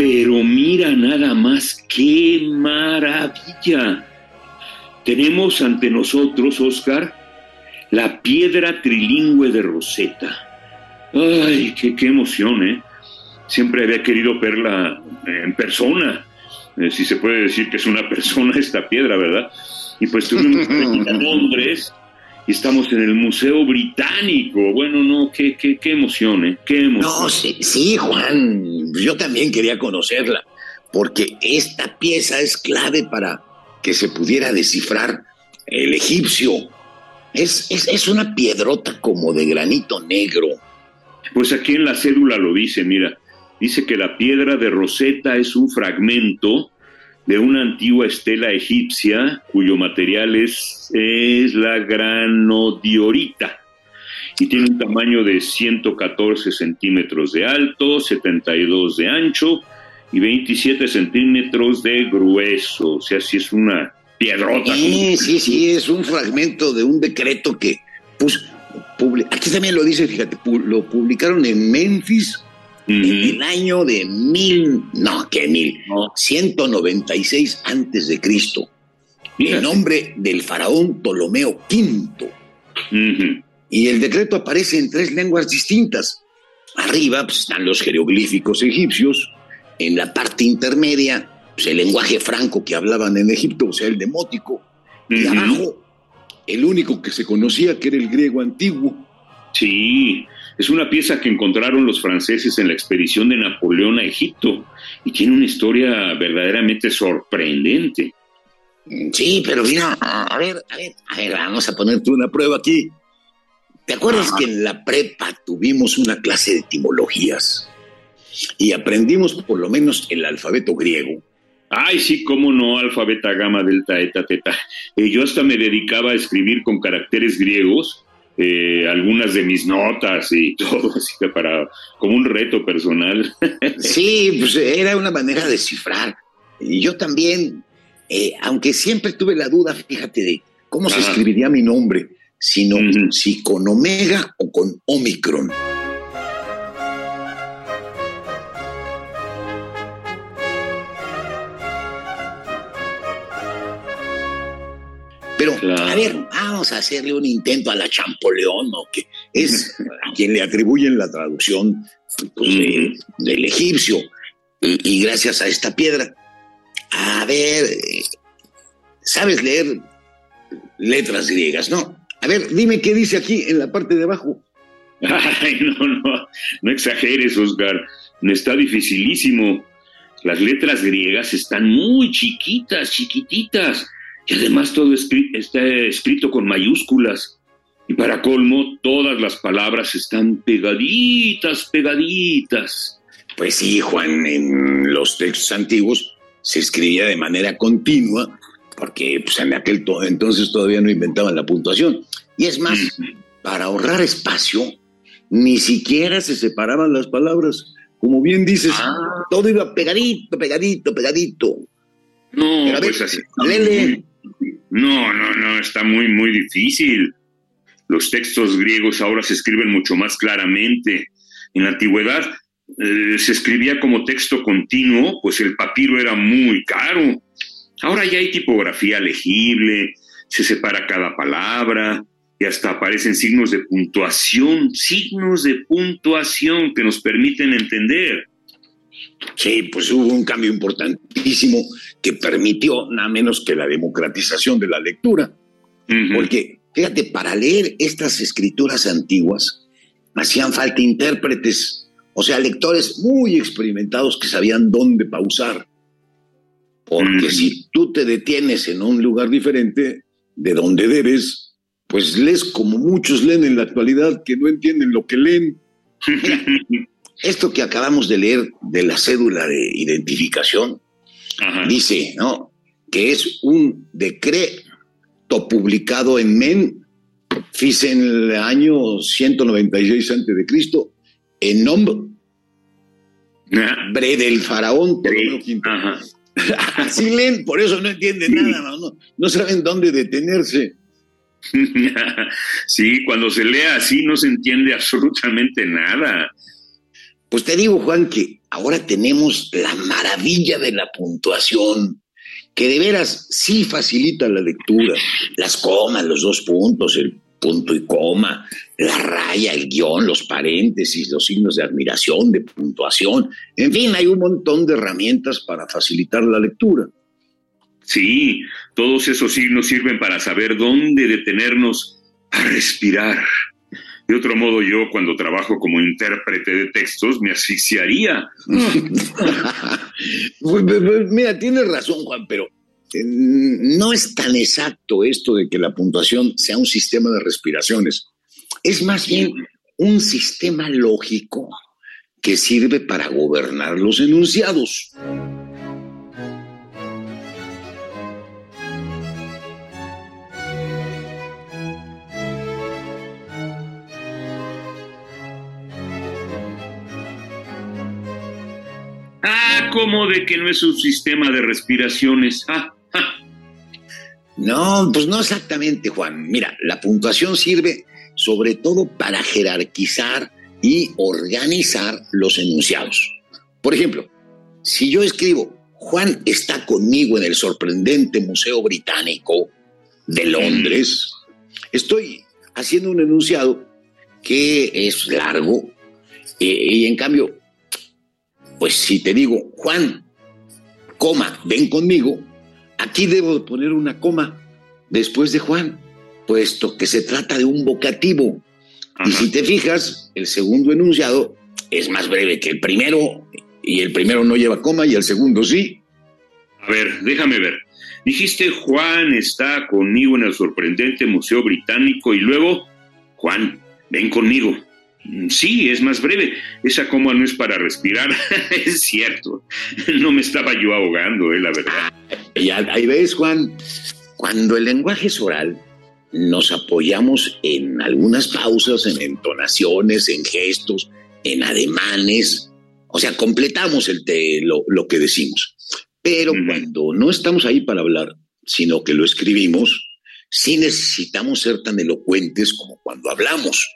Pero mira nada más, qué maravilla. Tenemos ante nosotros, Oscar, la piedra trilingüe de Rosetta. Ay, qué, qué emoción, ¿eh? Siempre había querido verla en persona, eh, si se puede decir que es una persona esta piedra, ¿verdad? Y pues tuvimos que ir a Londres y estamos en el Museo Británico. Bueno, no, qué, qué, qué emoción, ¿eh? Qué emoción. No, sí, sí, Juan, yo también quería conocerla, porque esta pieza es clave para que se pudiera descifrar el egipcio. Es, es, es una piedrota como de granito negro. Pues aquí en la cédula lo dice, mira, dice que la piedra de Rosetta es un fragmento de una antigua estela egipcia cuyo material es, es la granodiorita y tiene un tamaño de 114 centímetros de alto, 72 de ancho y 27 centímetros de grueso. O sea, si es una piedrota. Sí, sí, sí, es un fragmento de un decreto que pues, aquí también lo dice, fíjate, lo publicaron en Memphis en el año de mil, no, que mil, 196 antes de Cristo. En nombre del faraón Ptolomeo V. Y el decreto aparece en tres lenguas distintas. Arriba pues, están los jeroglíficos egipcios, en la parte intermedia, pues, el lenguaje franco que hablaban en Egipto, o sea, el demótico, y abajo, el único que se conocía, que era el griego antiguo. Sí, es una pieza que encontraron los franceses en la expedición de Napoleón a Egipto y tiene una historia verdaderamente sorprendente. Sí, pero mira, a ver, a ver, a ver, vamos a ponerte una prueba aquí. ¿Te acuerdas que en la prepa tuvimos una clase de etimologías y aprendimos por lo menos el alfabeto griego? Ay, sí, cómo no, alfa, beta, gamma, delta, eta, teta. Eh, yo hasta me dedicaba a escribir con caracteres griegos eh, algunas de mis notas y todo, así que para, como un reto personal. sí, pues era una manera de cifrar. Y yo también, eh, aunque siempre tuve la duda, fíjate, de cómo se escribiría mi nombre sino si con omega o con omicron. Pero, a ver, vamos a hacerle un intento a la Champoleón, ¿no? Que es a quien le atribuyen la traducción pues, del egipcio. Y, y, gracias a esta piedra. A ver, ¿sabes leer letras griegas, no? A ver, dime qué dice aquí en la parte de abajo. Ay, no, no, no exageres, Oscar. No está dificilísimo. Las letras griegas están muy chiquitas, chiquititas. Y además todo está escrito con mayúsculas. Y para colmo, todas las palabras están pegaditas, pegaditas. Pues sí, Juan, en los textos antiguos se escribía de manera continua porque pues, en aquel entonces todavía no inventaban la puntuación. Y es más, para ahorrar espacio, ni siquiera se separaban las palabras. Como bien dices, ah. todo iba pegadito, pegadito, pegadito. No, pues así. No, no, no, está muy, muy difícil. Los textos griegos ahora se escriben mucho más claramente. En la antigüedad eh, se escribía como texto continuo, pues el papiro era muy caro. Ahora ya hay tipografía legible, se separa cada palabra y hasta aparecen signos de puntuación, signos de puntuación que nos permiten entender. Sí, pues hubo un cambio importantísimo que permitió nada menos que la democratización de la lectura. Porque, fíjate, para leer estas escrituras antiguas hacían falta intérpretes, o sea, lectores muy experimentados que sabían dónde pausar. Porque si tú te detienes en un lugar diferente de donde debes, pues lees como muchos leen en la actualidad que no entienden lo que leen. esto que acabamos de leer de la cédula de identificación, dice, ¿no? Que es un decreto publicado en Men, en el año 196 antes de Cristo, en nombre Bre del faraón Así leen, por eso no entienden nada, no, no saben dónde detenerse. sí, cuando se lee así no se entiende absolutamente nada. Pues te digo, Juan, que ahora tenemos la maravilla de la puntuación, que de veras sí facilita la lectura. Las comas, los dos puntos, el punto y coma, la raya, el guion, los paréntesis, los signos de admiración, de puntuación. En fin, hay un montón de herramientas para facilitar la lectura. Sí, todos esos signos sirven para saber dónde detenernos a respirar. De otro modo, yo cuando trabajo como intérprete de textos me asfixiaría. Pues, pues, pues, mira, tienes razón, Juan, pero eh, no es tan exacto esto de que la puntuación sea un sistema de respiraciones. Es más bien un sistema lógico que sirve para gobernar los enunciados. ¿Cómo de que no es un sistema de respiraciones? Ah, ah. No, pues no exactamente, Juan. Mira, la puntuación sirve sobre todo para jerarquizar y organizar los enunciados. Por ejemplo, si yo escribo, Juan está conmigo en el sorprendente Museo Británico de Londres, estoy haciendo un enunciado que es largo eh, y en cambio pues si te digo, Juan, coma, ven conmigo, aquí debo poner una coma después de Juan, puesto que se trata de un vocativo. Y si te fijas, el segundo enunciado es más breve que el primero, y el primero no lleva coma y el segundo sí. A ver, déjame ver. Dijiste Juan está conmigo en el sorprendente Museo Británico y luego, Juan, ven conmigo. Sí, es más breve. Esa coma no es para respirar. es cierto. No me estaba yo ahogando, eh, la verdad. Ya, ahí ves, Juan. Cuando el lenguaje es oral, nos apoyamos en algunas pausas, en entonaciones, en gestos, en ademanes. O sea, completamos el lo, que decimos. Pero cuando no estamos ahí para hablar, sino que lo escribimos, sí necesitamos ser tan elocuentes como cuando hablamos.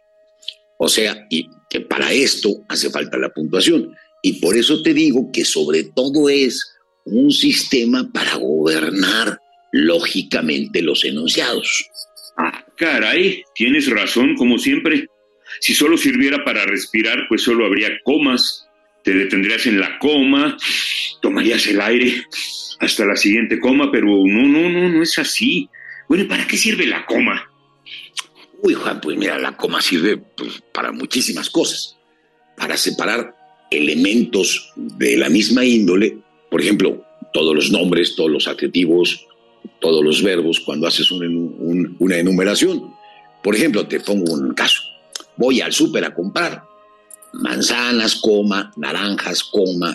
O sea, y que para esto hace falta la puntuación. Y por eso te digo que sobre todo es un sistema para gobernar lógicamente los enunciados. Ah, caray, tienes razón, como siempre. Si solo sirviera para respirar, pues solo habría comas. Te detendrías en la coma, tomarías el aire hasta la siguiente coma, pero no, no, no, no es así. Bueno, ¿para qué sirve la coma? Uy, Juan, pues mira, la coma sirve pues, para muchísimas cosas. Para separar elementos de la misma índole, por ejemplo, todos los nombres, todos los adjetivos, todos los verbos, cuando haces una enumeración. Por ejemplo, te pongo un caso. Voy al súper a comprar manzanas, coma, naranjas, coma,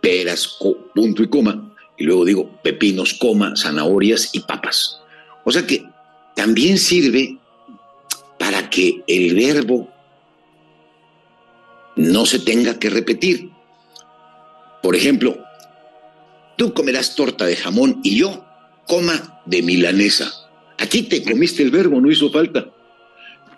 peras, punto y coma. Y luego digo pepinos, coma, zanahorias y papas. O sea que también sirve para que el verbo no se tenga que repetir. Por ejemplo, tú comerás torta de jamón y yo coma de milanesa. Aquí te comiste el verbo, no hizo falta.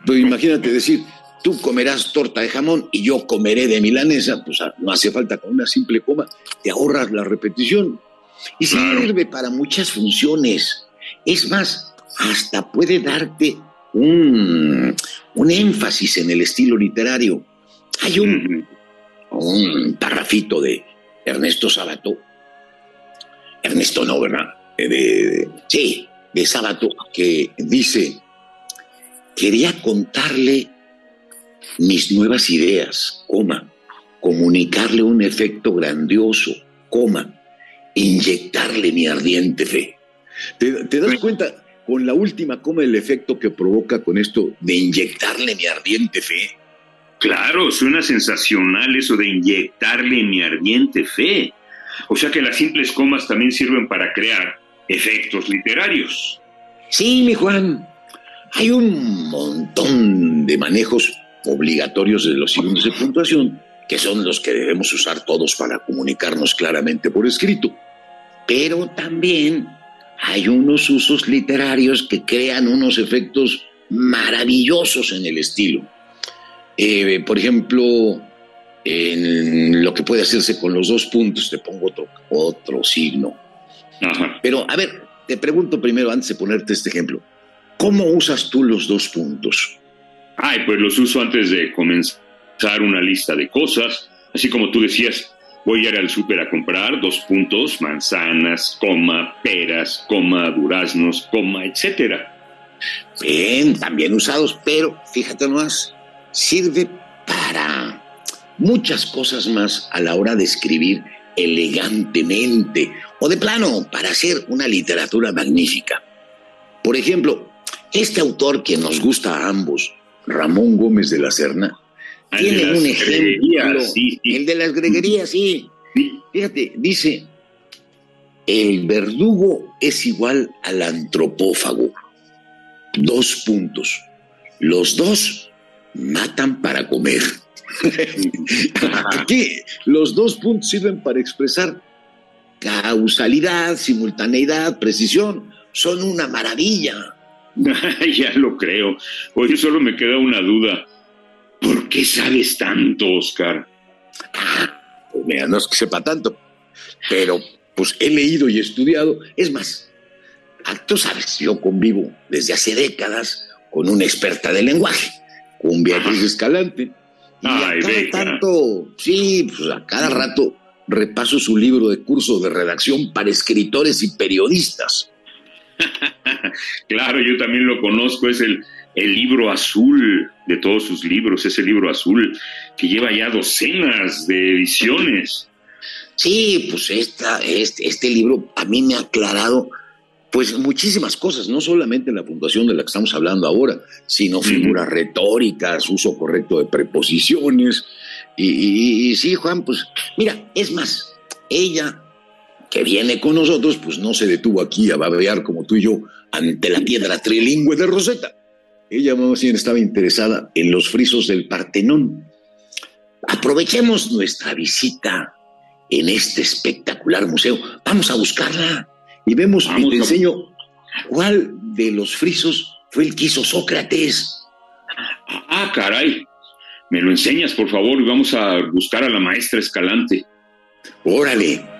Pero imagínate decir, tú comerás torta de jamón y yo comeré de milanesa, pues ah, no hace falta con una simple coma, te ahorras la repetición. Y sirve para muchas funciones. Es más, hasta puede darte un, énfasis en el estilo literario. Hay un, un parrafito de Ernesto Sabato, Ernesto no, ¿verdad? Eh, de, sí, de Sabato, que dice, quería contarle mis nuevas ideas, coma, comunicarle un efecto grandioso, coma, inyectarle mi ardiente fe. ¿Te, te das cuenta? Con la última coma el efecto que provoca con esto de inyectarle mi ardiente fe. Claro, suena sensacional eso de inyectarle mi ardiente fe. O sea que las simples comas también sirven para crear efectos literarios. Sí, mi Juan. Hay un montón de manejos obligatorios de los signos de puntuación que son los que debemos usar todos para comunicarnos claramente por escrito. Pero también hay unos usos literarios que crean unos efectos maravillosos en el estilo. Eh, por ejemplo, en lo que puede hacerse con los dos puntos, te pongo otro, otro signo. Pero, a ver, te pregunto primero, antes de ponerte este ejemplo, ¿cómo usas tú los dos puntos? Ay, pues los uso antes de comenzar una lista de cosas, así como tú decías, voy a ir al súper a comprar dos puntos, manzanas, coma, peras, coma, duraznos, coma, etcétera. Bien, también usados, pero fíjate nomás, sirve para muchas cosas más a la hora de escribir elegantemente o de plano para hacer una literatura magnífica. Por ejemplo, este autor que nos gusta a ambos, Ramón Gómez de la Serna, tiene un ejemplo, el de las greguerías, sí. Fíjate, dice, el verdugo es igual al antropófago. Dos puntos. Los dos matan para comer. Aquí los dos puntos sirven para expresar causalidad, simultaneidad, precisión. Son una maravilla. ya lo creo. Oye, solo me queda una duda. ¿Por qué sabes tanto, Oscar? Ah, pues mira, no es que sepa tanto, pero pues he leído y estudiado. Es más, ah, tú sabes, yo convivo desde hace décadas con una experta de lenguaje, con Beatriz Escalante. Y a cada tanto, sí, pues a cada rato repaso su libro de curso de redacción para escritores y periodistas. claro, yo también lo conozco, es el, el libro azul de todos sus libros, ese libro azul que lleva ya docenas de ediciones. Sí, pues esta, este, este libro a mí me ha aclarado pues muchísimas cosas, no solamente la puntuación de la que estamos hablando ahora, sino figuras retóricas, uso correcto de preposiciones. Y, y, sí, Juan, pues mira, es más, ella que viene con nosotros, pues no se detuvo aquí a babear como tú y yo ante la piedra trilingüe de Rosetta. Ella más bien estaba interesada en los frisos del Partenón. Aprovechemos nuestra visita en este espectacular museo. Vamos a buscarla y vemos y te enseño cuál de los frisos fue el que hizo Sócrates. Ah, caray. Me lo enseñas, por favor, y vamos a buscar a la maestra Escalante. Órale.